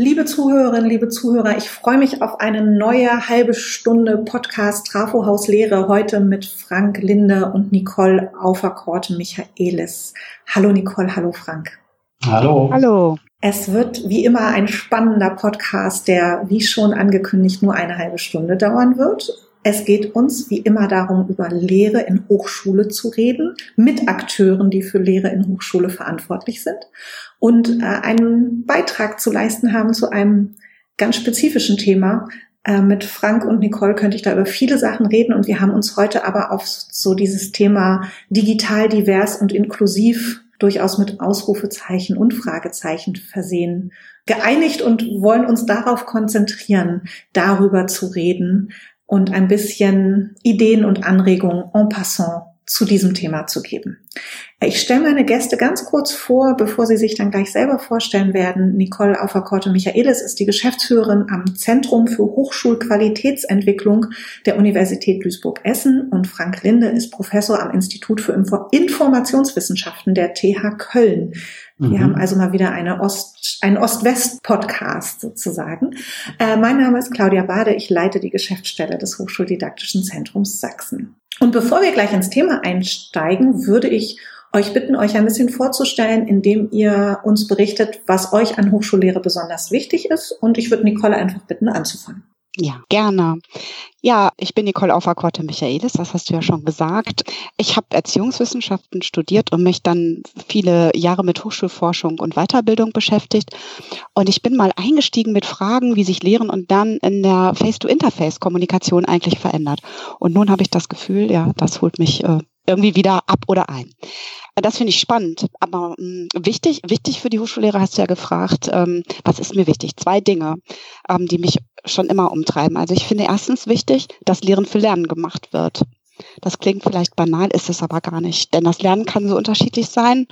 Liebe Zuhörerinnen, liebe Zuhörer, ich freue mich auf eine neue halbe Stunde Podcast Trafohaus Lehre heute mit Frank Linde und Nicole Auferkorte Michaelis. Hallo Nicole, hallo Frank. Hallo. Hallo. Es wird wie immer ein spannender Podcast, der wie schon angekündigt nur eine halbe Stunde dauern wird. Es geht uns wie immer darum, über Lehre in Hochschule zu reden, mit Akteuren, die für Lehre in Hochschule verantwortlich sind und äh, einen Beitrag zu leisten haben zu einem ganz spezifischen Thema. Äh, mit Frank und Nicole könnte ich da über viele Sachen reden und wir haben uns heute aber auf so dieses Thema digital, divers und inklusiv durchaus mit Ausrufezeichen und Fragezeichen versehen, geeinigt und wollen uns darauf konzentrieren, darüber zu reden und ein bisschen Ideen und Anregungen en passant zu diesem Thema zu geben. Ich stelle meine Gäste ganz kurz vor, bevor sie sich dann gleich selber vorstellen werden. Nicole Auferkorte Michaelis ist die Geschäftsführerin am Zentrum für Hochschulqualitätsentwicklung der Universität Duisburg-Essen und Frank Linde ist Professor am Institut für Informationswissenschaften der TH Köln. Wir mhm. haben also mal wieder eine Ost, einen Ost-West-Podcast sozusagen. Äh, mein Name ist Claudia Bade. Ich leite die Geschäftsstelle des Hochschuldidaktischen Zentrums Sachsen. Und bevor wir gleich ins Thema einsteigen, würde ich euch bitten, euch ein bisschen vorzustellen, indem ihr uns berichtet, was euch an Hochschullehre besonders wichtig ist. Und ich würde Nicole einfach bitten, anzufangen. Ja, gerne. Ja, ich bin Nicole Auferkorte Michaelis, das hast du ja schon gesagt. Ich habe Erziehungswissenschaften studiert und mich dann viele Jahre mit Hochschulforschung und Weiterbildung beschäftigt. Und ich bin mal eingestiegen mit Fragen, wie sich Lehren und Lernen in der Face-to-Interface-Kommunikation eigentlich verändert. Und nun habe ich das Gefühl, ja, das holt mich äh, irgendwie wieder ab oder ein. Das finde ich spannend. Aber hm, wichtig, wichtig für die Hochschullehrer hast du ja gefragt, ähm, was ist mir wichtig? Zwei Dinge, ähm, die mich schon immer umtreiben. Also ich finde erstens wichtig, dass Lehren für Lernen gemacht wird. Das klingt vielleicht banal, ist es aber gar nicht. Denn das Lernen kann so unterschiedlich sein,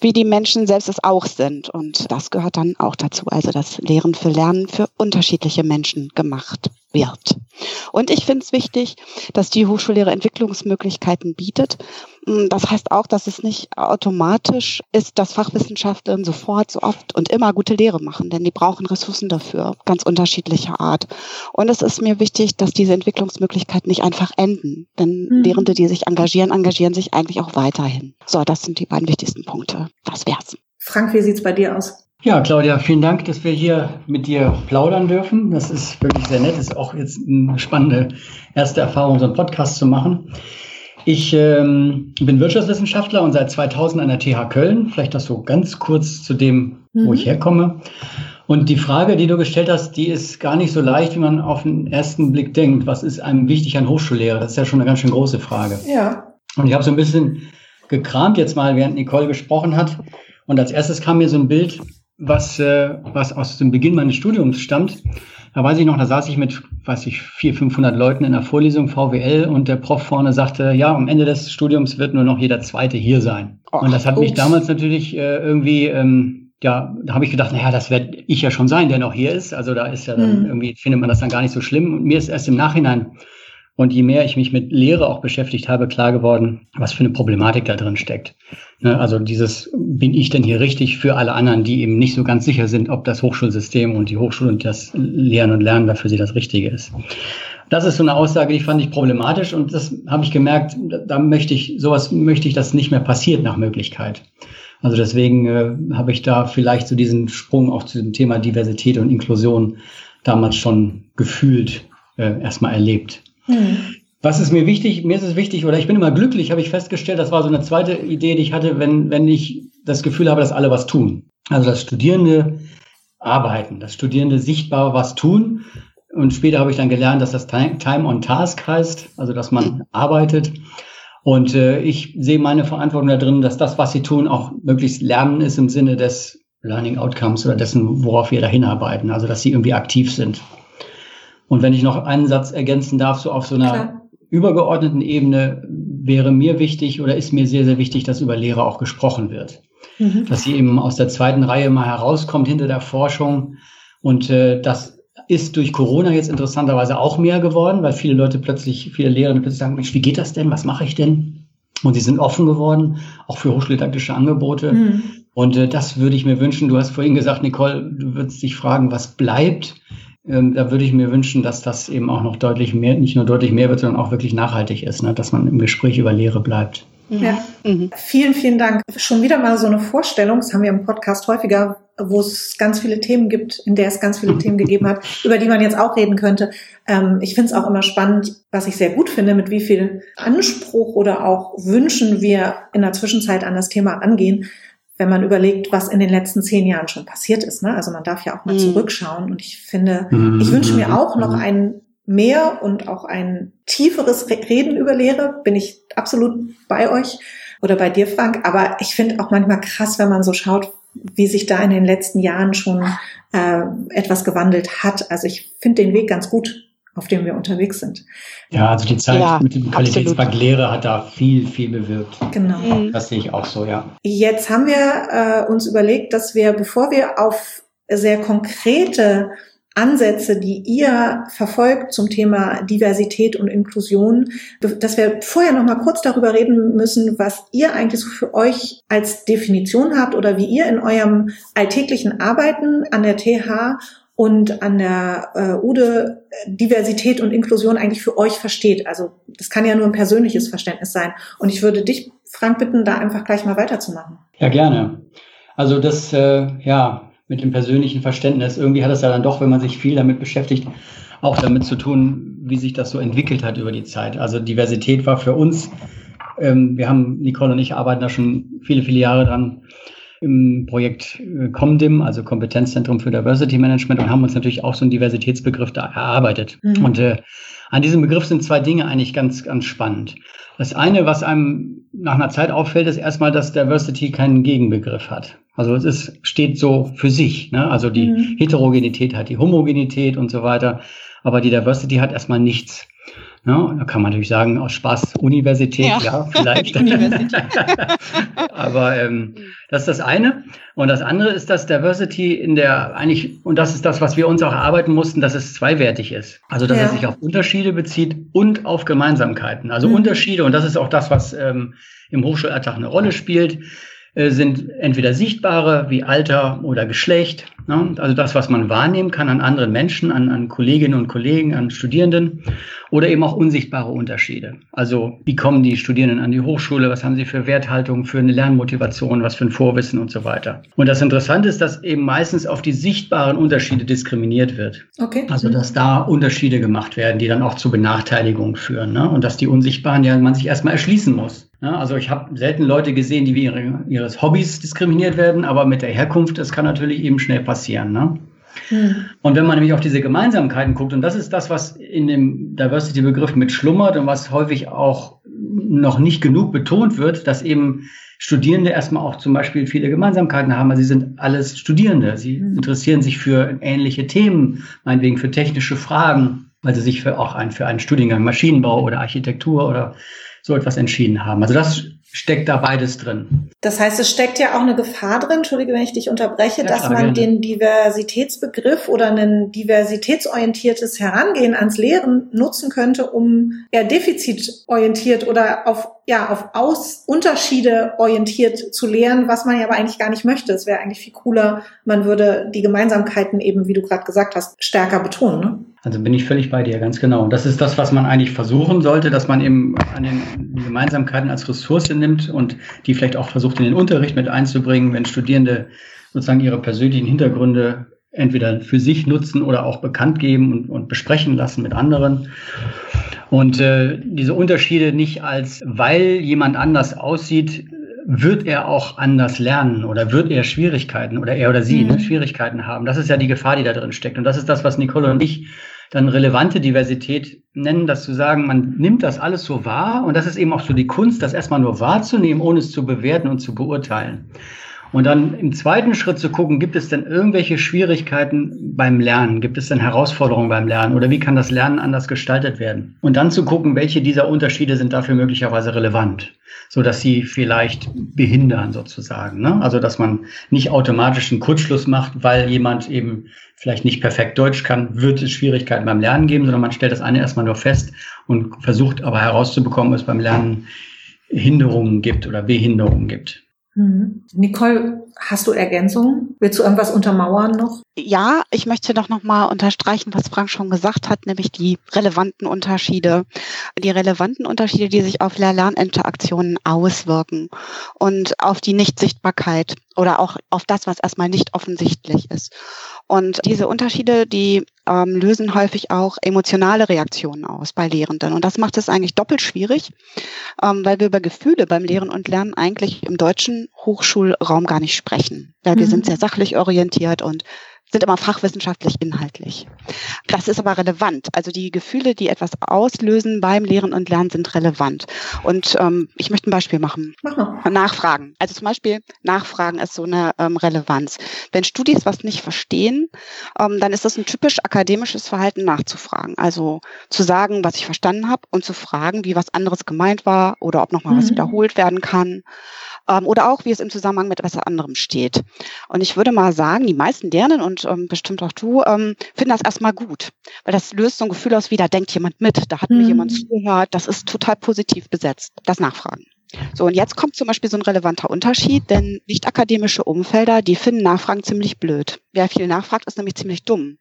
wie die Menschen selbst es auch sind. Und das gehört dann auch dazu. Also das Lehren für Lernen für unterschiedliche Menschen gemacht wird. Und ich finde es wichtig, dass die Hochschullehre Entwicklungsmöglichkeiten bietet. Mm, das heißt auch, dass es nicht automatisch ist, dass Fachwissenschaftlerinnen sofort, so oft und immer gute Lehre machen, denn die brauchen Ressourcen dafür, ganz unterschiedlicher Art. Und es ist mir wichtig, dass diese Entwicklungsmöglichkeiten nicht einfach enden, denn mhm. Lehrende, die sich engagieren, engagieren sich eigentlich auch weiterhin. So, das sind die beiden wichtigsten Punkte. Das wär's. Frank, wie sieht's bei dir aus? Ja, Claudia, vielen Dank, dass wir hier mit dir plaudern dürfen. Das ist wirklich sehr nett. Das ist auch jetzt eine spannende erste Erfahrung, so einen Podcast zu machen. Ich ähm, bin Wirtschaftswissenschaftler und seit 2000 an der TH Köln. Vielleicht das so ganz kurz zu dem, mhm. wo ich herkomme. Und die Frage, die du gestellt hast, die ist gar nicht so leicht, wie man auf den ersten Blick denkt. Was ist einem wichtig an Hochschullehre? Das ist ja schon eine ganz schön große Frage. Ja. Und ich habe so ein bisschen gekramt jetzt mal, während Nicole gesprochen hat. Und als erstes kam mir so ein Bild was, äh, was aus dem Beginn meines Studiums stammt. Da weiß ich noch, da saß ich mit, weiß ich, vier, 500 Leuten in der Vorlesung VWL und der Prof vorne sagte, ja, am Ende des Studiums wird nur noch jeder Zweite hier sein. Och, und das hat ups. mich damals natürlich äh, irgendwie, ähm, ja, da habe ich gedacht, naja, das werde ich ja schon sein, der noch hier ist. Also da ist ja dann hm. irgendwie, findet man das dann gar nicht so schlimm. Und mir ist erst im Nachhinein und je mehr ich mich mit Lehre auch beschäftigt habe, klar geworden, was für eine Problematik da drin steckt. Ne, also dieses, bin ich denn hier richtig für alle anderen, die eben nicht so ganz sicher sind, ob das Hochschulsystem und die Hochschule und das Lehren und Lernen dafür sie das Richtige ist. Das ist so eine Aussage, die fand ich problematisch und das habe ich gemerkt, da möchte ich, sowas möchte ich, dass nicht mehr passiert nach Möglichkeit. Also deswegen äh, habe ich da vielleicht so diesen Sprung auch zu dem Thema Diversität und Inklusion damals schon gefühlt äh, erstmal erlebt. Hm. Was ist mir wichtig? Mir ist es wichtig, oder ich bin immer glücklich, habe ich festgestellt, das war so eine zweite Idee, die ich hatte, wenn, wenn ich das Gefühl habe, dass alle was tun. Also dass Studierende arbeiten, dass Studierende sichtbar was tun. Und später habe ich dann gelernt, dass das Time on Task heißt, also dass man arbeitet. Und äh, ich sehe meine Verantwortung da drin, dass das, was sie tun, auch möglichst Lernen ist im Sinne des Learning Outcomes oder dessen, worauf wir da hinarbeiten. Also dass sie irgendwie aktiv sind. Und wenn ich noch einen Satz ergänzen darf, so auf so einer Klar. übergeordneten Ebene wäre mir wichtig oder ist mir sehr, sehr wichtig, dass über Lehre auch gesprochen wird. Mhm. Dass sie eben aus der zweiten Reihe mal herauskommt hinter der Forschung. Und äh, das ist durch Corona jetzt interessanterweise auch mehr geworden, weil viele Leute plötzlich, viele Lehrende plötzlich sagen, Mensch, wie geht das denn? Was mache ich denn? Und sie sind offen geworden, auch für hochschuldidaktische Angebote. Mhm. Und äh, das würde ich mir wünschen. Du hast vorhin gesagt, Nicole, du würdest dich fragen, was bleibt. Ähm, da würde ich mir wünschen, dass das eben auch noch deutlich mehr, nicht nur deutlich mehr wird, sondern auch wirklich nachhaltig ist, ne? dass man im Gespräch über Lehre bleibt. Ja. Mhm. Vielen, vielen Dank. Schon wieder mal so eine Vorstellung, das haben wir im Podcast häufiger, wo es ganz viele Themen gibt, in der es ganz viele Themen gegeben hat, über die man jetzt auch reden könnte. Ähm, ich finde es auch immer spannend, was ich sehr gut finde, mit wie viel Anspruch oder auch Wünschen wir in der Zwischenzeit an das Thema angehen wenn man überlegt, was in den letzten zehn Jahren schon passiert ist. Ne? Also man darf ja auch mal mhm. zurückschauen. Und ich finde, mhm. ich wünsche mir auch noch mhm. ein mehr und auch ein tieferes Reden über Lehre. Bin ich absolut bei euch oder bei dir, Frank. Aber ich finde auch manchmal krass, wenn man so schaut, wie sich da in den letzten Jahren schon äh, etwas gewandelt hat. Also ich finde den Weg ganz gut, auf dem wir unterwegs sind. Ja, also die Zeit ja, mit dem Qualitätsbank Lehre hat da viel, viel bewirkt. Genau. Mhm. Das sehe ich auch so, ja. Jetzt haben wir äh, uns überlegt, dass wir, bevor wir auf sehr konkrete Ansätze, die ihr verfolgt zum Thema Diversität und Inklusion, dass wir vorher noch mal kurz darüber reden müssen, was ihr eigentlich so für euch als Definition habt oder wie ihr in eurem alltäglichen Arbeiten an der TH und an der äh, UDE Diversität und Inklusion eigentlich für euch versteht. Also das kann ja nur ein persönliches Verständnis sein. Und ich würde dich, Frank, bitten, da einfach gleich mal weiterzumachen. Ja, gerne. Also das, äh, ja, mit dem persönlichen Verständnis, irgendwie hat es ja dann doch, wenn man sich viel damit beschäftigt, auch damit zu tun, wie sich das so entwickelt hat über die Zeit. Also Diversität war für uns, ähm, wir haben, Nicole und ich arbeiten da schon viele, viele Jahre dran, im Projekt äh, COMDIM, also Kompetenzzentrum für Diversity Management, und haben uns natürlich auch so einen Diversitätsbegriff da erarbeitet. Mhm. Und äh, an diesem Begriff sind zwei Dinge eigentlich ganz, ganz spannend. Das eine, was einem nach einer Zeit auffällt, ist erstmal, dass Diversity keinen Gegenbegriff hat. Also es ist, steht so für sich. Ne? Also die mhm. Heterogenität hat die Homogenität und so weiter. Aber die Diversity hat erstmal nichts. Ne? Da kann man natürlich sagen, aus Spaß Universität, ja, ja vielleicht. Aber ähm, das ist das eine. Und das andere ist, dass Diversity in der eigentlich, und das ist das, was wir uns auch erarbeiten mussten, dass es zweiwertig ist. Also dass ja. es sich auf Unterschiede bezieht und auf Gemeinsamkeiten. Also mhm. Unterschiede, und das ist auch das, was ähm, im Hochschulalltag eine Rolle spielt äh, sind entweder sichtbare wie Alter oder Geschlecht? Also das, was man wahrnehmen kann an anderen Menschen, an, an Kolleginnen und Kollegen, an Studierenden oder eben auch unsichtbare Unterschiede. Also wie kommen die Studierenden an die Hochschule, was haben sie für Werthaltung, für eine Lernmotivation, was für ein Vorwissen und so weiter. Und das Interessante ist, dass eben meistens auf die sichtbaren Unterschiede diskriminiert wird. Okay. Also dass da Unterschiede gemacht werden, die dann auch zu Benachteiligungen führen ne? und dass die unsichtbaren ja man sich erstmal erschließen muss. Ja, also ich habe selten Leute gesehen, die wegen ihre, ihres Hobbys diskriminiert werden, aber mit der Herkunft, das kann natürlich eben schnell passieren. Ne? Hm. Und wenn man nämlich auf diese Gemeinsamkeiten guckt, und das ist das, was in dem Diversity-Begriff mit schlummert und was häufig auch noch nicht genug betont wird, dass eben Studierende erstmal auch zum Beispiel viele Gemeinsamkeiten haben. Also sie sind alles Studierende. Sie hm. interessieren sich für ähnliche Themen, meinetwegen für technische Fragen, weil sie sich für auch ein, für einen Studiengang Maschinenbau oder Architektur oder so etwas entschieden haben. Also das steckt da beides drin. Das heißt, es steckt ja auch eine Gefahr drin, entschuldige, wenn ich dich unterbreche, ja, dass klar, man gerne. den Diversitätsbegriff oder ein diversitätsorientiertes Herangehen ans Lehren nutzen könnte, um eher defizitorientiert oder auf ja, auf Aus Unterschiede orientiert zu lehren, was man ja aber eigentlich gar nicht möchte. Es wäre eigentlich viel cooler, man würde die Gemeinsamkeiten eben, wie du gerade gesagt hast, stärker betonen. Ne? Also bin ich völlig bei dir, ganz genau. Und das ist das, was man eigentlich versuchen sollte, dass man eben an den Gemeinsamkeiten als Ressource nimmt und die vielleicht auch versucht, in den Unterricht mit einzubringen, wenn Studierende sozusagen ihre persönlichen Hintergründe entweder für sich nutzen oder auch bekannt geben und, und besprechen lassen mit anderen. Und äh, diese Unterschiede nicht als, weil jemand anders aussieht, wird er auch anders lernen oder wird er Schwierigkeiten oder er oder sie ne, mhm. ne, Schwierigkeiten haben. Das ist ja die Gefahr, die da drin steckt. Und das ist das, was Nicole und ich dann relevante Diversität nennen, das zu sagen, man nimmt das alles so wahr und das ist eben auch so die Kunst, das erstmal nur wahrzunehmen, ohne es zu bewerten und zu beurteilen. Und dann im zweiten Schritt zu gucken, gibt es denn irgendwelche Schwierigkeiten beim Lernen? Gibt es denn Herausforderungen beim Lernen? Oder wie kann das Lernen anders gestaltet werden? Und dann zu gucken, welche dieser Unterschiede sind dafür möglicherweise relevant, so dass sie vielleicht behindern sozusagen. Ne? Also, dass man nicht automatisch einen Kurzschluss macht, weil jemand eben vielleicht nicht perfekt Deutsch kann, wird es Schwierigkeiten beim Lernen geben, sondern man stellt das eine erstmal nur fest und versucht aber herauszubekommen, ob es beim Lernen Hinderungen gibt oder Behinderungen gibt. Mhm. Nicole, hast du Ergänzungen? Willst du irgendwas untermauern noch? Ja, ich möchte doch nochmal unterstreichen, was Frank schon gesagt hat, nämlich die relevanten Unterschiede. Die relevanten Unterschiede, die sich auf Lern-Interaktionen auswirken und auf die Nichtsichtbarkeit oder auch auf das, was erstmal nicht offensichtlich ist. Und diese Unterschiede, die ähm, lösen häufig auch emotionale Reaktionen aus bei Lehrenden. Und das macht es eigentlich doppelt schwierig, ähm, weil wir über Gefühle beim Lehren und Lernen eigentlich im deutschen Hochschulraum gar nicht sprechen. Ja, wir mhm. sind sehr sachlich orientiert und sind immer fachwissenschaftlich inhaltlich. Das ist aber relevant. Also die Gefühle, die etwas auslösen beim Lehren und Lernen, sind relevant. Und ähm, ich möchte ein Beispiel machen. Mach Nachfragen. Also zum Beispiel Nachfragen ist so eine ähm, Relevanz. Wenn Studis was nicht verstehen, ähm, dann ist das ein typisch akademisches Verhalten nachzufragen. Also zu sagen, was ich verstanden habe und zu fragen, wie was anderes gemeint war oder ob nochmal mhm. was wiederholt werden kann ähm, oder auch, wie es im Zusammenhang mit etwas anderem steht. Und ich würde mal sagen, die meisten lernen und ähm, bestimmt auch du ähm, finden das erstmal gut, weil das löst so ein Gefühl aus, wie da denkt jemand mit, da hat mhm. mir jemand zugehört, das ist total positiv besetzt, das Nachfragen. So, und jetzt kommt zum Beispiel so ein relevanter Unterschied, denn nicht akademische Umfelder, die finden Nachfragen ziemlich blöd. Wer viel nachfragt, ist nämlich ziemlich dumm.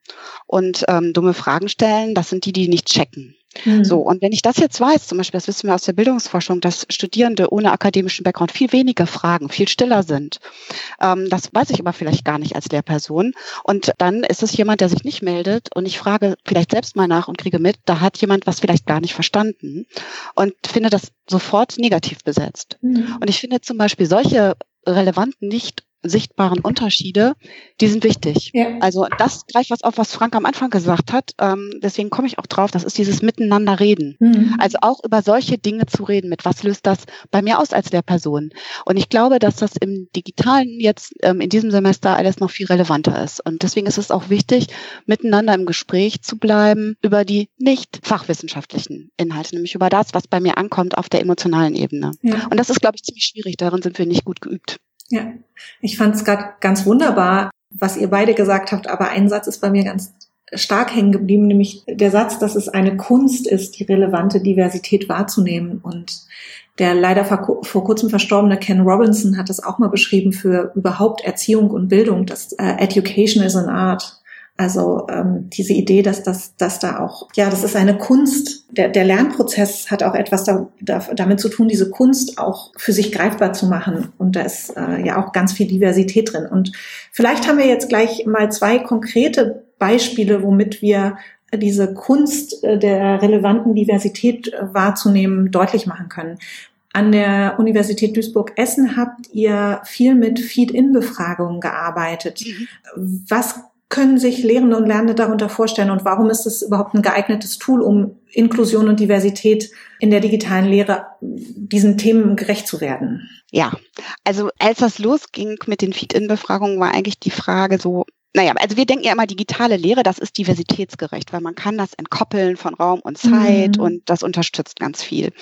Und ähm, dumme Fragen stellen, das sind die, die nicht checken. Mhm. So, und wenn ich das jetzt weiß, zum Beispiel, das wissen wir aus der Bildungsforschung, dass Studierende ohne akademischen Background viel weniger fragen, viel stiller sind. Ähm, das weiß ich aber vielleicht gar nicht als Lehrperson. Und dann ist es jemand, der sich nicht meldet und ich frage vielleicht selbst mal nach und kriege mit, da hat jemand was vielleicht gar nicht verstanden und finde das sofort negativ besetzt. Mhm. Und ich finde zum Beispiel solche relevanten, nicht sichtbaren Unterschiede, die sind wichtig. Ja. Also das gleich was auf, was Frank am Anfang gesagt hat. Ähm, deswegen komme ich auch drauf. Das ist dieses Miteinander reden. Mhm. Also auch über solche Dinge zu reden. Mit was löst das bei mir aus als Lehrperson? Und ich glaube, dass das im Digitalen jetzt ähm, in diesem Semester alles noch viel relevanter ist. Und deswegen ist es auch wichtig, miteinander im Gespräch zu bleiben über die nicht fachwissenschaftlichen Inhalte, nämlich über das, was bei mir ankommt auf der emotionalen Ebene. Ja. Und das ist, glaube ich, ziemlich schwierig. Darin sind wir nicht gut geübt. Ja, ich fand es gerade ganz wunderbar, was ihr beide gesagt habt, aber ein Satz ist bei mir ganz stark hängen geblieben, nämlich der Satz, dass es eine Kunst ist, die relevante Diversität wahrzunehmen. Und der leider vor, kurzem verstorbene Ken Robinson hat das auch mal beschrieben für überhaupt Erziehung und Bildung, dass uh, Education is an Art. Also ähm, diese Idee, dass das, dass da auch, ja, das ist eine Kunst. Der, der Lernprozess hat auch etwas da, da, damit zu tun, diese Kunst auch für sich greifbar zu machen. Und da ist äh, ja auch ganz viel Diversität drin. Und vielleicht haben wir jetzt gleich mal zwei konkrete Beispiele, womit wir diese Kunst äh, der relevanten Diversität äh, wahrzunehmen deutlich machen können. An der Universität Duisburg-Essen habt ihr viel mit Feed-in-Befragungen gearbeitet. Mhm. Was können sich Lehrende und Lernende darunter vorstellen und warum ist es überhaupt ein geeignetes Tool, um Inklusion und Diversität in der digitalen Lehre diesen Themen gerecht zu werden? Ja, also als das losging mit den Feed-In-Befragungen, war eigentlich die Frage so, naja, also wir denken ja immer, digitale Lehre, das ist diversitätsgerecht, weil man kann das entkoppeln von Raum und Zeit mhm. und das unterstützt ganz viel.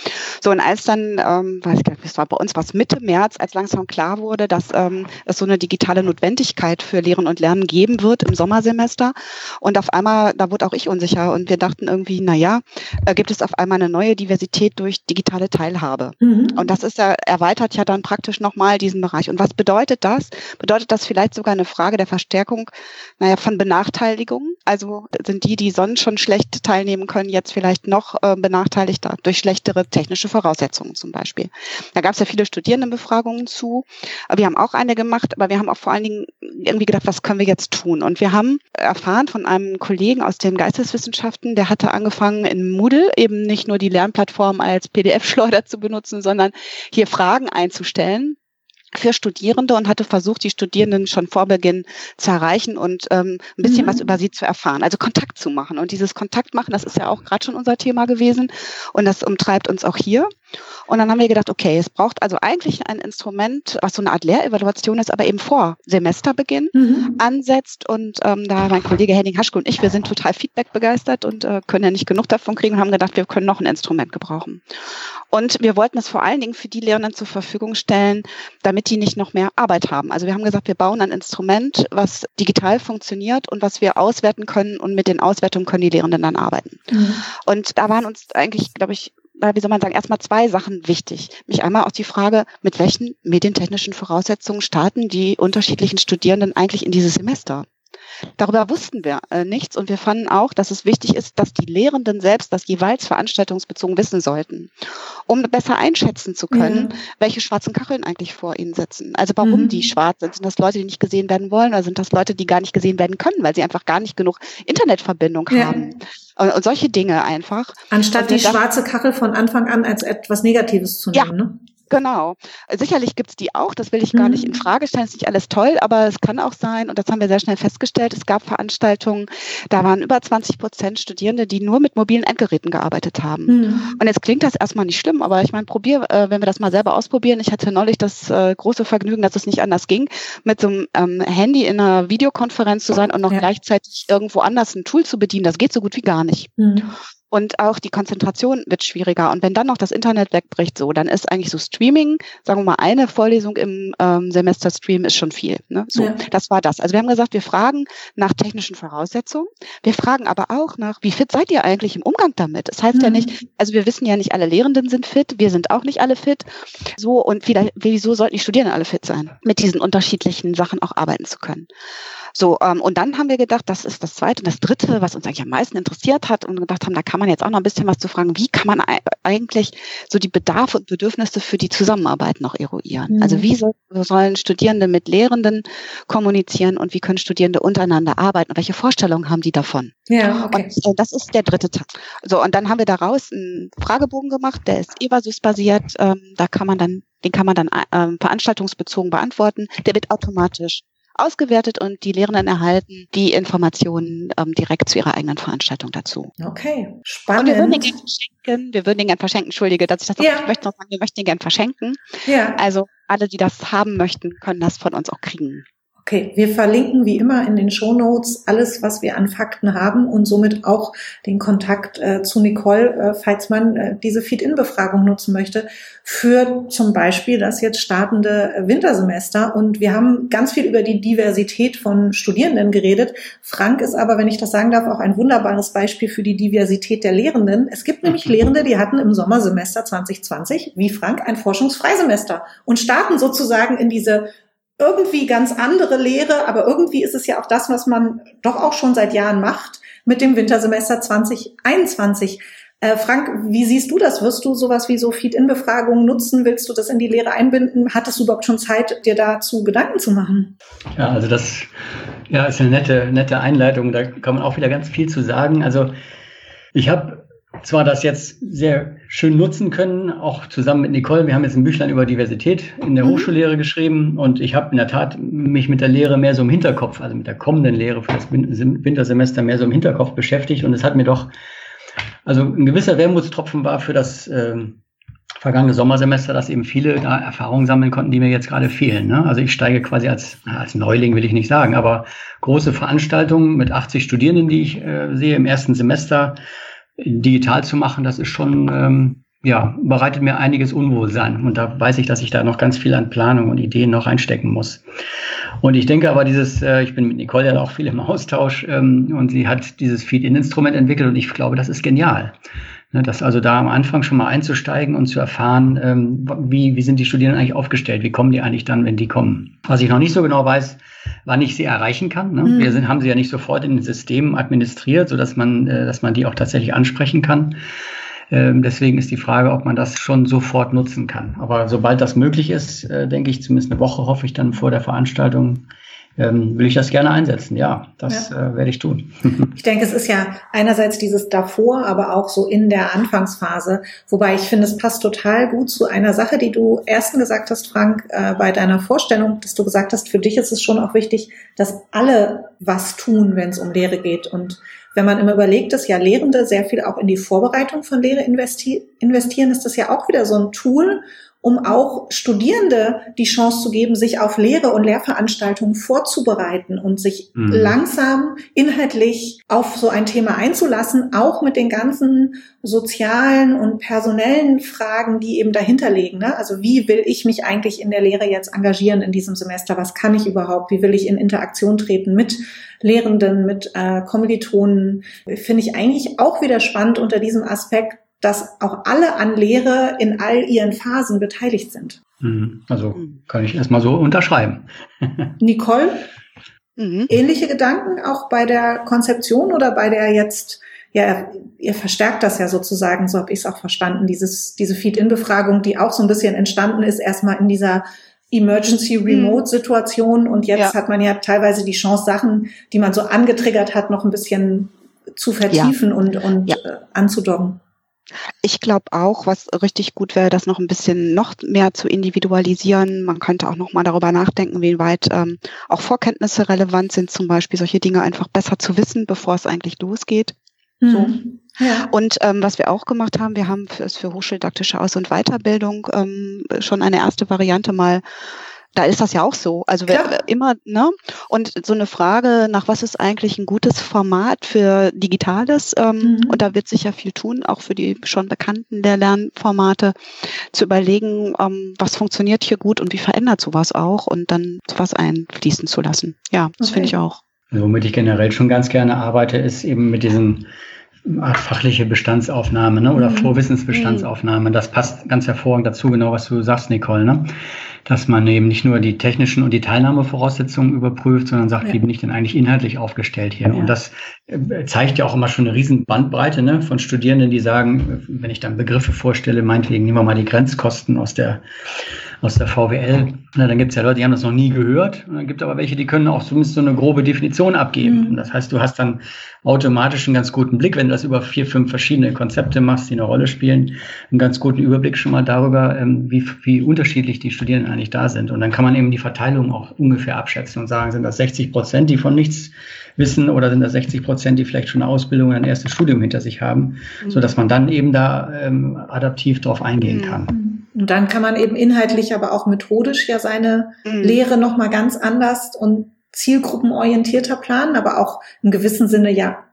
So, und als dann, ähm, weiß ich gar nicht, es war bei uns was Mitte März, als langsam klar wurde, dass ähm, es so eine digitale Notwendigkeit für Lehren und Lernen geben wird im Sommersemester. Und auf einmal, da wurde auch ich unsicher und wir dachten irgendwie, naja, äh, gibt es auf einmal eine neue Diversität durch digitale Teilhabe. Mhm. Und das ist ja, erweitert ja dann praktisch nochmal diesen Bereich. Und was bedeutet das? Bedeutet das vielleicht sogar eine Frage der Verstärkung naja, von Benachteiligung. Also sind die, die sonst schon schlecht teilnehmen können, jetzt vielleicht noch äh, benachteiligt durch schlechtere technische Voraussetzungen zum Beispiel. Da gab es ja viele Studierendenbefragungen zu. Wir haben auch eine gemacht, aber wir haben auch vor allen Dingen irgendwie gedacht, was können wir jetzt tun? Und wir haben erfahren von einem Kollegen aus den Geisteswissenschaften, der hatte angefangen in Moodle eben nicht nur die Lernplattform als PDF-Schleuder zu benutzen, sondern hier Fragen einzustellen für Studierende und hatte versucht, die Studierenden schon vor Beginn zu erreichen und ähm, ein bisschen mhm. was über sie zu erfahren, also Kontakt zu machen. Und dieses Kontakt machen, das ist ja auch gerade schon unser Thema gewesen und das umtreibt uns auch hier. Und dann haben wir gedacht, okay, es braucht also eigentlich ein Instrument, was so eine Art Lehrevaluation ist, aber eben vor Semesterbeginn mhm. ansetzt. Und ähm, da mein Kollege Henning Haschke und ich, wir sind total Feedback begeistert und äh, können ja nicht genug davon kriegen und haben gedacht, wir können noch ein Instrument gebrauchen. Und wir wollten es vor allen Dingen für die Lehrenden zur Verfügung stellen, damit die nicht noch mehr Arbeit haben. Also wir haben gesagt, wir bauen ein Instrument, was digital funktioniert und was wir auswerten können und mit den Auswertungen können die Lehrenden dann arbeiten. Mhm. Und da waren uns eigentlich, glaube ich, wie soll man sagen, erstmal zwei Sachen wichtig. Mich einmal auch die Frage, mit welchen medientechnischen Voraussetzungen starten die unterschiedlichen Studierenden eigentlich in dieses Semester? Darüber wussten wir äh, nichts und wir fanden auch, dass es wichtig ist, dass die Lehrenden selbst das jeweils veranstaltungsbezogen wissen sollten, um besser einschätzen zu können, ja. welche schwarzen Kacheln eigentlich vor ihnen sitzen. Also warum mhm. die schwarz sind. Sind das Leute, die nicht gesehen werden wollen oder sind das Leute, die gar nicht gesehen werden können, weil sie einfach gar nicht genug Internetverbindung ja. haben? Und, und, solche Dinge einfach. Anstatt die schwarze Kachel von Anfang an als etwas Negatives zu nehmen. Ja. Ne? Genau. Sicherlich gibt's die auch, das will ich gar nicht in mhm. Frage stellen, ist nicht alles toll, aber es kann auch sein, und das haben wir sehr schnell festgestellt, es gab Veranstaltungen, da waren über 20 Prozent Studierende, die nur mit mobilen Endgeräten gearbeitet haben. Mhm. Und jetzt klingt das erstmal nicht schlimm, aber ich meine, probier, äh, wenn wir das mal selber ausprobieren, ich hatte neulich das äh, große Vergnügen, dass es nicht anders ging, mit so einem ähm, Handy in einer Videokonferenz zu sein und noch ja. gleichzeitig irgendwo anders ein Tool zu bedienen, das geht so gut wie gar nicht. Mhm und auch die Konzentration wird schwieriger. Und wenn dann noch das Internet wegbricht, so, dann ist eigentlich so Streaming, sagen wir mal, eine Vorlesung im ähm, Semesterstream ist schon viel. Ne? So, ja. das war das. Also wir haben gesagt, wir fragen nach technischen Voraussetzungen. Wir fragen aber auch nach, wie fit seid ihr eigentlich im Umgang damit? Das heißt mhm. ja nicht, also wir wissen ja nicht, alle Lehrenden sind fit, wir sind auch nicht alle fit. So, und vielleicht, wieso sollten die Studierenden alle fit sein, mit diesen unterschiedlichen Sachen auch arbeiten zu können? So, ähm, und dann haben wir gedacht, das ist das Zweite. Und das Dritte, was uns eigentlich am meisten interessiert hat und gedacht haben, da kann man jetzt auch noch ein bisschen was zu fragen, wie kann man eigentlich so die Bedarfe und Bedürfnisse für die Zusammenarbeit noch eruieren? Mhm. Also wie soll, sollen Studierende mit Lehrenden kommunizieren und wie können Studierende untereinander arbeiten und welche Vorstellungen haben die davon? Ja, okay. Und äh, das ist der dritte Teil. So, und dann haben wir daraus einen Fragebogen gemacht, der ist Evasus-basiert. Ähm, da kann man dann den kann man dann ähm, veranstaltungsbezogen beantworten. Der wird automatisch ausgewertet und die Lehrenden erhalten die Informationen ähm, direkt zu ihrer eigenen Veranstaltung dazu. Okay, spannend. Und wir würden den gerne verschenken. Wir würden den gerne verschenken. Entschuldige, dass ich das noch, ja. ich möchte noch sagen, wir möchten den gerne verschenken. Ja. Also alle, die das haben möchten, können das von uns auch kriegen. Okay, wir verlinken wie immer in den Show Notes alles, was wir an Fakten haben und somit auch den Kontakt äh, zu Nicole, äh, falls man äh, diese Feed-In-Befragung nutzen möchte, für zum Beispiel das jetzt startende Wintersemester. Und wir haben ganz viel über die Diversität von Studierenden geredet. Frank ist aber, wenn ich das sagen darf, auch ein wunderbares Beispiel für die Diversität der Lehrenden. Es gibt nämlich Lehrende, die hatten im Sommersemester 2020, wie Frank, ein Forschungsfreisemester und starten sozusagen in diese irgendwie ganz andere Lehre, aber irgendwie ist es ja auch das, was man doch auch schon seit Jahren macht mit dem Wintersemester 2021. Äh, Frank, wie siehst du das? Wirst du sowas wie so Feed-In-Befragungen nutzen? Willst du das in die Lehre einbinden? Hattest du überhaupt schon Zeit, dir dazu Gedanken zu machen? Ja, also das ja, ist eine nette, nette Einleitung. Da kann man auch wieder ganz viel zu sagen. Also ich habe zwar das jetzt sehr schön nutzen können, auch zusammen mit Nicole. Wir haben jetzt ein Büchlein über Diversität in der mhm. Hochschullehre geschrieben und ich habe in der Tat mich mit der Lehre mehr so im Hinterkopf, also mit der kommenden Lehre für das Wintersemester mehr so im Hinterkopf beschäftigt und es hat mir doch, also ein gewisser Wermutstropfen war für das äh, vergangene Sommersemester, dass eben viele da Erfahrungen sammeln konnten, die mir jetzt gerade fehlen. Ne? Also ich steige quasi als, als Neuling, will ich nicht sagen, aber große Veranstaltungen mit 80 Studierenden, die ich äh, sehe im ersten Semester, digital zu machen, das ist schon, ähm, ja, bereitet mir einiges Unwohlsein. Und da weiß ich, dass ich da noch ganz viel an Planung und Ideen noch reinstecken muss. Und ich denke aber dieses, äh, ich bin mit Nicole ja auch viel im Austausch ähm, und sie hat dieses Feed-In-Instrument entwickelt und ich glaube, das ist genial. Ne, das also da am Anfang schon mal einzusteigen und zu erfahren, ähm, wie, wie sind die Studierenden eigentlich aufgestellt, wie kommen die eigentlich dann, wenn die kommen. Was ich noch nicht so genau weiß, wann ich sie erreichen kann. Ne? Mhm. Wir sind, haben sie ja nicht sofort in den Systemen administriert, so dass man, äh, dass man die auch tatsächlich ansprechen kann. Ähm, deswegen ist die Frage, ob man das schon sofort nutzen kann. Aber sobald das möglich ist, äh, denke ich, zumindest eine Woche hoffe ich dann vor der Veranstaltung, ähm, will ich das gerne einsetzen. Ja, das ja. Äh, werde ich tun. ich denke, es ist ja einerseits dieses davor, aber auch so in der Anfangsphase. Wobei ich finde, es passt total gut zu einer Sache, die du ersten gesagt hast, Frank, äh, bei deiner Vorstellung, dass du gesagt hast, für dich ist es schon auch wichtig, dass alle was tun, wenn es um Lehre geht. Und wenn man immer überlegt, dass ja Lehrende sehr viel auch in die Vorbereitung von Lehre investi investieren, ist das ja auch wieder so ein Tool, um auch Studierende die Chance zu geben, sich auf Lehre und Lehrveranstaltungen vorzubereiten und sich mhm. langsam inhaltlich auf so ein Thema einzulassen, auch mit den ganzen sozialen und personellen Fragen, die eben dahinter liegen. Ne? Also wie will ich mich eigentlich in der Lehre jetzt engagieren in diesem Semester? Was kann ich überhaupt? Wie will ich in Interaktion treten mit Lehrenden, mit äh, Kommilitonen? Finde ich eigentlich auch wieder spannend unter diesem Aspekt, dass auch alle an Lehre in all ihren Phasen beteiligt sind. Mhm. Also kann ich erstmal so unterschreiben. Nicole, mhm. ähnliche Gedanken auch bei der Konzeption oder bei der jetzt, ja, ihr verstärkt das ja sozusagen, so habe ich es auch verstanden, dieses, diese Feed-In-Befragung, die auch so ein bisschen entstanden ist, erstmal in dieser Emergency Remote Situation und jetzt ja. hat man ja teilweise die Chance, Sachen, die man so angetriggert hat, noch ein bisschen zu vertiefen ja. und, und ja. äh, anzudocken. Ich glaube auch, was richtig gut wäre, das noch ein bisschen noch mehr zu individualisieren. Man könnte auch noch mal darüber nachdenken, wie weit ähm, auch Vorkenntnisse relevant sind, zum Beispiel solche Dinge einfach besser zu wissen, bevor es eigentlich losgeht. Mhm. So. Ja. Und ähm, was wir auch gemacht haben, wir haben für, für hochschuldidaktische Aus- und Weiterbildung ähm, schon eine erste Variante mal da ist das ja auch so. Also Klar. immer, ne? Und so eine Frage nach was ist eigentlich ein gutes Format für Digitales? Ähm, mhm. Und da wird sich ja viel tun, auch für die schon bekannten der Lernformate, zu überlegen, ähm, was funktioniert hier gut und wie verändert sowas auch und dann was einfließen zu lassen. Ja, das okay. finde ich auch. Womit ich generell schon ganz gerne arbeite, ist eben mit diesen Art fachliche Bestandsaufnahme ne? oder mhm. Vorwissensbestandsaufnahme. Das passt ganz hervorragend dazu, genau was du sagst, Nicole. Ne? Dass man eben nicht nur die technischen und die Teilnahmevoraussetzungen überprüft, sondern sagt, ja. wie bin ich denn eigentlich inhaltlich aufgestellt hier? Ja. Und das äh, zeigt ja auch immer schon eine riesen Bandbreite ne? von Studierenden, die sagen, wenn ich dann Begriffe vorstelle, meinetwegen nehmen wir mal die Grenzkosten aus der aus der VWL. Na, dann gibt es ja Leute, die haben das noch nie gehört. Und dann gibt es aber welche, die können auch zumindest so eine grobe Definition abgeben. Mhm. Das heißt, du hast dann automatisch einen ganz guten Blick, wenn du das über vier, fünf verschiedene Konzepte machst, die eine Rolle spielen, einen ganz guten Überblick schon mal darüber, ähm, wie, wie unterschiedlich die Studierenden eigentlich da sind. Und dann kann man eben die Verteilung auch ungefähr abschätzen und sagen, sind das 60 Prozent, die von nichts wissen oder sind das 60 Prozent, die vielleicht schon eine Ausbildung oder ein erstes Studium hinter sich haben, mhm. so dass man dann eben da ähm, adaptiv drauf eingehen kann. Und dann kann man eben inhaltlich, aber auch methodisch ja seine mhm. Lehre nochmal ganz anders und zielgruppenorientierter planen, aber auch im gewissen Sinne ja,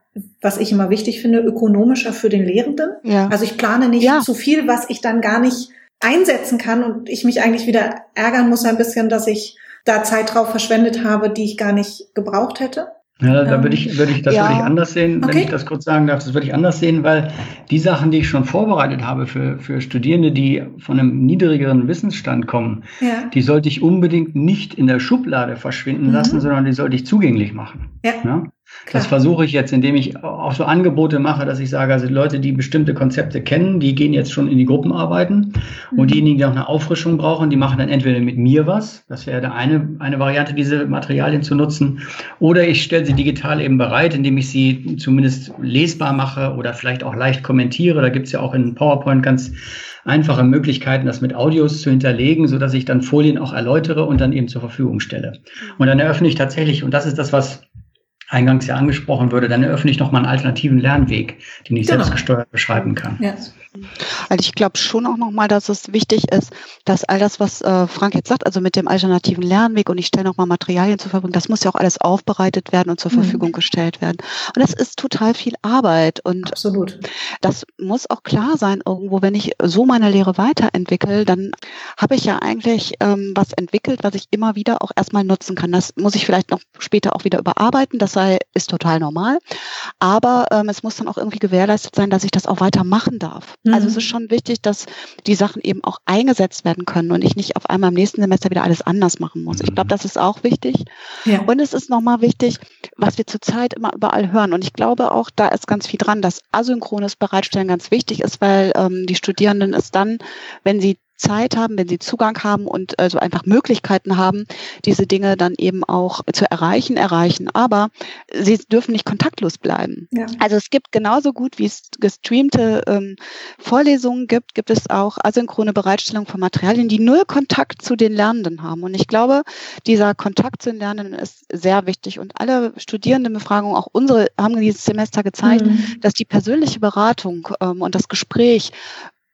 was ich immer wichtig finde, ökonomischer für den Lehrenden. Ja. Also ich plane nicht ja. zu viel, was ich dann gar nicht einsetzen kann und ich mich eigentlich wieder ärgern muss ein bisschen, dass ich da Zeit drauf verschwendet habe, die ich gar nicht gebraucht hätte. Ja, da würde ich, würde ich, das ja. würde ich anders sehen, okay. wenn ich das kurz sagen darf. Das würde ich anders sehen, weil die Sachen, die ich schon vorbereitet habe für, für Studierende, die von einem niedrigeren Wissensstand kommen, ja. die sollte ich unbedingt nicht in der Schublade verschwinden mhm. lassen, sondern die sollte ich zugänglich machen. Ja. ja? Klar. Das versuche ich jetzt, indem ich auch so Angebote mache, dass ich sage, also Leute, die bestimmte Konzepte kennen, die gehen jetzt schon in die Gruppen arbeiten. Mhm. Und diejenigen, die auch eine Auffrischung brauchen, die machen dann entweder mit mir was, das wäre da eine, eine Variante, diese Materialien zu nutzen, oder ich stelle sie digital eben bereit, indem ich sie zumindest lesbar mache oder vielleicht auch leicht kommentiere. Da gibt es ja auch in PowerPoint ganz einfache Möglichkeiten, das mit Audios zu hinterlegen, so dass ich dann Folien auch erläutere und dann eben zur Verfügung stelle. Und dann eröffne ich tatsächlich, und das ist das, was eingangs ja angesprochen würde, dann eröffne ich nochmal einen alternativen Lernweg, den ich genau. selbstgesteuert beschreiben kann. Ja. Also ich glaube schon auch nochmal, dass es wichtig ist, dass all das, was äh, Frank jetzt sagt, also mit dem alternativen Lernweg und ich stelle nochmal Materialien zur Verfügung, das muss ja auch alles aufbereitet werden und zur mhm. Verfügung gestellt werden. Und das ist total viel Arbeit. Und Absolut. das muss auch klar sein irgendwo, wenn ich so meine Lehre weiterentwickle, dann habe ich ja eigentlich ähm, was entwickelt, was ich immer wieder auch erstmal nutzen kann. Das muss ich vielleicht noch später auch wieder überarbeiten. Das sei, ist total normal. Aber ähm, es muss dann auch irgendwie gewährleistet sein, dass ich das auch weitermachen darf. Mhm. Also es ist schon wichtig, dass die Sachen eben auch eingesetzt werden können und ich nicht auf einmal im nächsten Semester wieder alles anders machen muss. Ich glaube, das ist auch wichtig. Ja. Und es ist nochmal wichtig, was wir zurzeit immer überall hören. Und ich glaube auch, da ist ganz viel dran, dass asynchrones Bereitstellen ganz wichtig ist, weil ähm, die Studierenden es dann, wenn sie Zeit haben, wenn sie Zugang haben und also einfach Möglichkeiten haben, diese Dinge dann eben auch zu erreichen, erreichen. Aber sie dürfen nicht kontaktlos bleiben. Ja. Also es gibt genauso gut, wie es gestreamte ähm, Vorlesungen gibt, gibt es auch asynchrone Bereitstellung von Materialien, die null Kontakt zu den Lernenden haben. Und ich glaube, dieser Kontakt zu den Lernenden ist sehr wichtig. Und alle Studierendenbefragungen, auch unsere, haben dieses Semester gezeigt, mhm. dass die persönliche Beratung ähm, und das Gespräch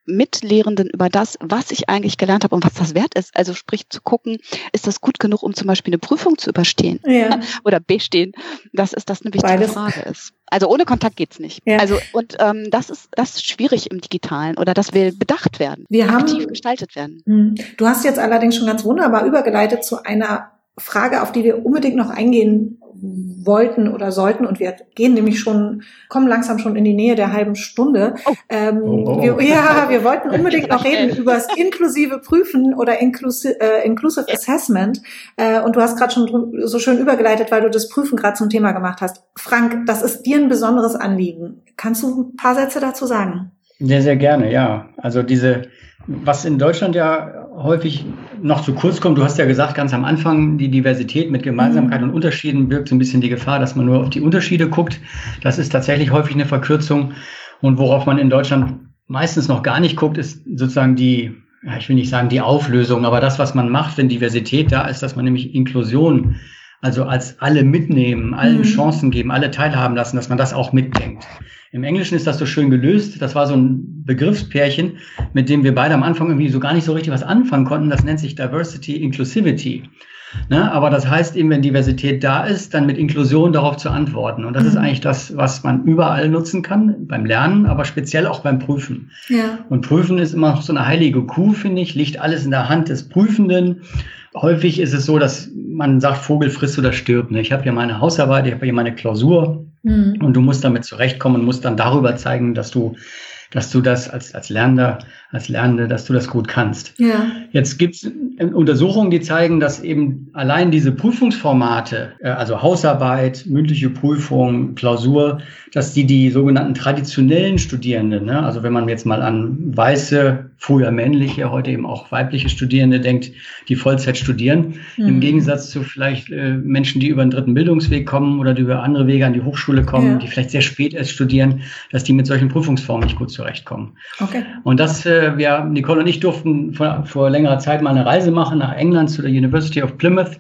mit Lehrenden über das, was ich eigentlich gelernt habe und was das wert ist. Also sprich zu gucken, ist das gut genug, um zum Beispiel eine Prüfung zu überstehen ja. oder bestehen. Das ist das eine wichtige Beides. Frage ist. Also ohne Kontakt geht's nicht. Ja. Also und ähm, das ist das ist schwierig im Digitalen oder das will bedacht werden, Wir aktiv haben, gestaltet werden. Hm. Du hast jetzt allerdings schon ganz wunderbar übergeleitet zu einer Frage, auf die wir unbedingt noch eingehen wollten oder sollten, und wir gehen nämlich schon, kommen langsam schon in die Nähe der halben Stunde. Oh. Ähm, oh, oh. Wir, ja, wir wollten unbedingt noch reden über das inklusive Prüfen oder Inclusive, äh, Inclusive. Assessment. Äh, und du hast gerade schon so schön übergeleitet, weil du das Prüfen gerade zum Thema gemacht hast. Frank, das ist dir ein besonderes Anliegen. Kannst du ein paar Sätze dazu sagen? Sehr, sehr gerne, ja. Also diese, was in Deutschland ja häufig noch zu kurz kommt, du hast ja gesagt, ganz am Anfang, die Diversität mit Gemeinsamkeit mhm. und Unterschieden birgt so ein bisschen die Gefahr, dass man nur auf die Unterschiede guckt. Das ist tatsächlich häufig eine Verkürzung. Und worauf man in Deutschland meistens noch gar nicht guckt, ist sozusagen die, ja, ich will nicht sagen die Auflösung, aber das, was man macht, wenn Diversität da ist, dass man nämlich Inklusion also als alle mitnehmen, allen mhm. Chancen geben, alle teilhaben lassen, dass man das auch mitdenkt. Im Englischen ist das so schön gelöst. Das war so ein Begriffspärchen, mit dem wir beide am Anfang irgendwie so gar nicht so richtig was anfangen konnten. Das nennt sich Diversity Inclusivity. Ne? Aber das heißt eben, wenn Diversität da ist, dann mit Inklusion darauf zu antworten. Und das mhm. ist eigentlich das, was man überall nutzen kann, beim Lernen, aber speziell auch beim Prüfen. Ja. Und Prüfen ist immer noch so eine heilige Kuh, finde ich, liegt alles in der Hand des Prüfenden häufig ist es so, dass man sagt, Vogel frisst oder stirbt. Ne? Ich habe hier meine Hausarbeit, ich habe hier meine Klausur mhm. und du musst damit zurechtkommen und musst dann darüber zeigen, dass du dass du das als, als Lernender, als Lernende, dass du das gut kannst. Ja. Jetzt gibt es Untersuchungen, die zeigen, dass eben allein diese Prüfungsformate, äh, also Hausarbeit, mündliche Prüfung, Klausur, dass die die sogenannten traditionellen Studierenden, ne, also wenn man jetzt mal an weiße, früher männliche, heute eben auch weibliche Studierende denkt, die Vollzeit studieren, mhm. im Gegensatz zu vielleicht äh, Menschen, die über einen dritten Bildungsweg kommen oder die über andere Wege an die Hochschule kommen, ja. die vielleicht sehr spät erst studieren, dass die mit solchen Prüfungsformen nicht gut zurechtkommen. Okay. Und das, äh, wir, Nicole und ich durften vor, vor längerer Zeit mal eine Reise machen nach England zu der University of Plymouth.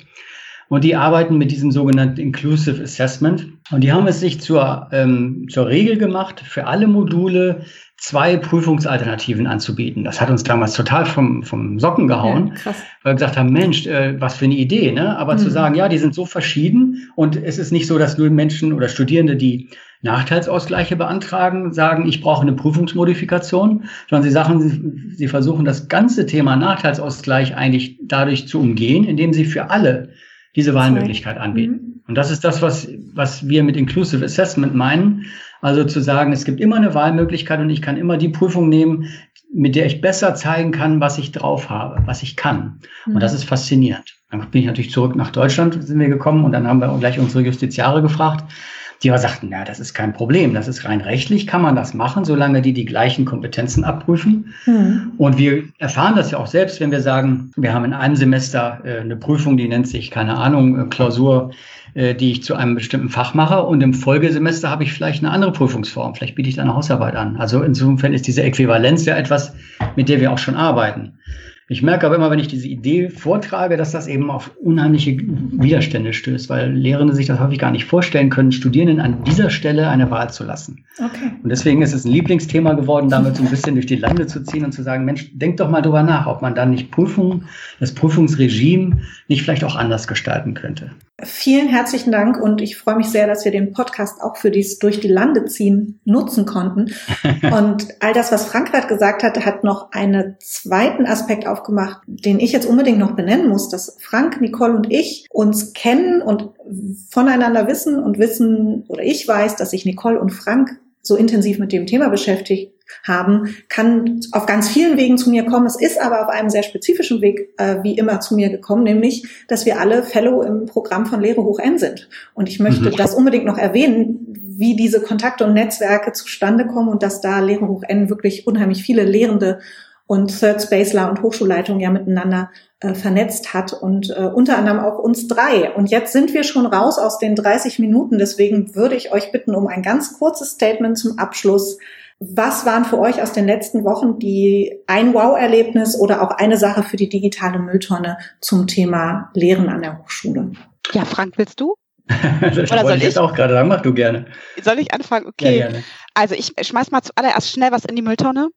Und die arbeiten mit diesem sogenannten Inclusive Assessment. Und die haben es sich zur, ähm, zur Regel gemacht, für alle Module zwei Prüfungsalternativen anzubieten. Das hat uns damals total vom, vom Socken gehauen, ja, krass. weil wir gesagt haben, Mensch, äh, was für eine Idee, ne? Aber mhm. zu sagen, ja, die sind so verschieden und es ist nicht so, dass nur Menschen oder Studierende, die Nachteilsausgleiche beantragen, sagen, ich brauche eine Prüfungsmodifikation, sondern sie sagen, sie versuchen das ganze Thema Nachteilsausgleich eigentlich dadurch zu umgehen, indem sie für alle diese Wahlmöglichkeit anbieten. Mhm. Und das ist das, was, was wir mit Inclusive Assessment meinen. Also zu sagen, es gibt immer eine Wahlmöglichkeit und ich kann immer die Prüfung nehmen, mit der ich besser zeigen kann, was ich drauf habe, was ich kann. Mhm. Und das ist faszinierend. Dann bin ich natürlich zurück nach Deutschland, sind wir gekommen und dann haben wir gleich unsere Justiziare gefragt die aber sagten, na, das ist kein Problem, das ist rein rechtlich, kann man das machen, solange die die gleichen Kompetenzen abprüfen. Mhm. Und wir erfahren das ja auch selbst, wenn wir sagen, wir haben in einem Semester äh, eine Prüfung, die nennt sich, keine Ahnung, äh, Klausur, äh, die ich zu einem bestimmten Fach mache und im Folgesemester habe ich vielleicht eine andere Prüfungsform, vielleicht biete ich da eine Hausarbeit an. Also insofern ist diese Äquivalenz ja etwas, mit der wir auch schon arbeiten. Ich merke aber immer, wenn ich diese Idee vortrage, dass das eben auf unheimliche Widerstände stößt, weil Lehrende sich das häufig gar nicht vorstellen können, Studierenden an dieser Stelle eine Wahl zu lassen. Okay. Und deswegen ist es ein Lieblingsthema geworden, damit so ein bisschen durch die Lande zu ziehen und zu sagen, Mensch, denk doch mal drüber nach, ob man dann nicht Prüfungen, das Prüfungsregime nicht vielleicht auch anders gestalten könnte. Vielen herzlichen Dank und ich freue mich sehr, dass wir den Podcast auch für dies durch die Lande ziehen nutzen konnten. Und all das, was Frank gerade gesagt hat, hat noch einen zweiten Aspekt aufgemacht, den ich jetzt unbedingt noch benennen muss, dass Frank, Nicole und ich uns kennen und voneinander wissen und wissen, oder ich weiß, dass sich Nicole und Frank so intensiv mit dem Thema beschäftigt haben, kann auf ganz vielen Wegen zu mir kommen. Es ist aber auf einem sehr spezifischen Weg äh, wie immer zu mir gekommen, nämlich, dass wir alle Fellow im Programm von Lehre hoch N sind. Und ich möchte mhm. das unbedingt noch erwähnen, wie diese Kontakte und Netzwerke zustande kommen und dass da Lehre hoch N wirklich unheimlich viele Lehrende und Third Spaceler und Hochschulleitung ja miteinander äh, vernetzt hat und äh, unter anderem auch uns drei. Und jetzt sind wir schon raus aus den 30 Minuten. Deswegen würde ich euch bitten um ein ganz kurzes Statement zum Abschluss. Was waren für euch aus den letzten Wochen die ein Wow-Erlebnis oder auch eine Sache für die digitale Mülltonne zum Thema Lehren an der Hochschule? Ja, Frank, willst du? das Oder soll ich? auch gerade sagen, mach du gerne. Soll ich anfangen? Okay. Ja, Also ich schmeiß mal zuallererst schnell was in die Mülltonne.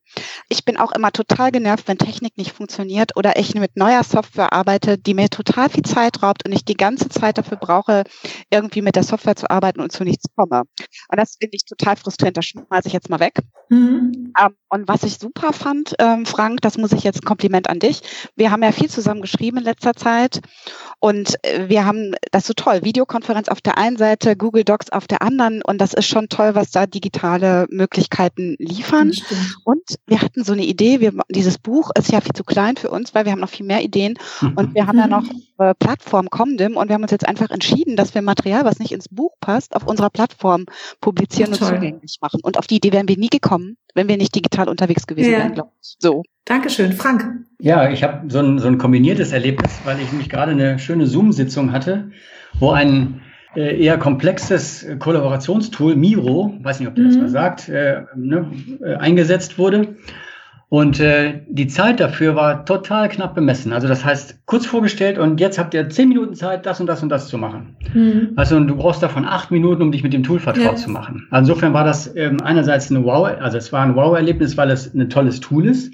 Ich bin auch immer total genervt, wenn Technik nicht funktioniert oder ich mit neuer Software arbeite, die mir total viel Zeit raubt und ich die ganze Zeit dafür brauche, irgendwie mit der Software zu arbeiten und zu nichts komme. Und das finde ich total frustrierend. Das schmeiße ich jetzt mal weg. Mhm. Ähm, und was ich super fand, ähm, Frank, das muss ich jetzt ein Kompliment an dich. Wir haben ja viel zusammen geschrieben in letzter Zeit und äh, wir haben das so toll. Videokonferenz auf der einen Seite, Google Docs auf der anderen und das ist schon toll, was da digitale Möglichkeiten liefern. Und wir hatten so eine Idee, wir, dieses Buch ist ja viel zu klein für uns, weil wir haben noch viel mehr Ideen und wir haben ja noch äh, Plattform Comdim und wir haben uns jetzt einfach entschieden, dass wir Material, was nicht ins Buch passt, auf unserer Plattform publizieren Ach, und zugänglich machen. Und auf die Idee wären wir nie gekommen, wenn wir nicht digital unterwegs gewesen ja. wären, glaube ich. So. Dankeschön, Frank. Ja, ich habe so ein, so ein kombiniertes Erlebnis, weil ich nämlich gerade eine schöne Zoom-Sitzung hatte, wo ein eher komplexes Kollaborationstool, Miro, weiß nicht, ob ihr mhm. das mal sagt, äh, ne, äh, eingesetzt wurde. Und äh, die Zeit dafür war total knapp bemessen. Also das heißt, kurz vorgestellt und jetzt habt ihr zehn Minuten Zeit, das und das und das zu machen. Mhm. Also und du brauchst davon acht Minuten, um dich mit dem Tool vertraut ja. zu machen. Also insofern war das ähm, einerseits eine Wow, also es war ein Wow-Erlebnis, weil es ein tolles Tool ist.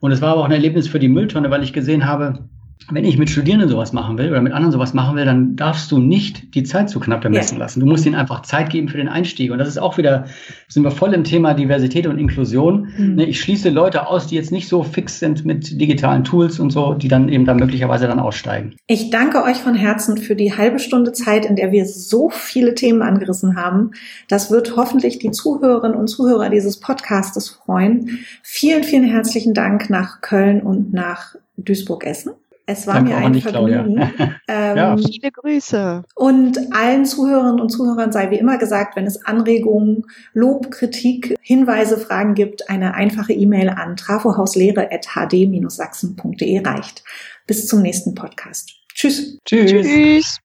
Und es war aber auch ein Erlebnis für die Mülltonne, weil ich gesehen habe, wenn ich mit Studierenden sowas machen will oder mit anderen sowas machen will, dann darfst du nicht die Zeit zu knapp bemessen ja. lassen. Du musst ihnen einfach Zeit geben für den Einstieg. Und das ist auch wieder, sind wir voll im Thema Diversität und Inklusion. Mhm. Ne, ich schließe Leute aus, die jetzt nicht so fix sind mit digitalen Tools und so, die dann eben dann möglicherweise dann aussteigen. Ich danke euch von Herzen für die halbe Stunde Zeit, in der wir so viele Themen angerissen haben. Das wird hoffentlich die Zuhörerinnen und Zuhörer dieses Podcastes freuen. Vielen, vielen herzlichen Dank nach Köln und nach Duisburg-Essen. Es war Danke mir ein Vergnügen. ähm, ja. Viele Grüße. Und allen Zuhörerinnen und Zuhörern sei wie immer gesagt, wenn es Anregungen, Lob, Kritik, Hinweise, Fragen gibt, eine einfache E-Mail an trafohauslehre.hd-sachsen.de reicht. Bis zum nächsten Podcast. Tschüss. Tschüss. Tschüss.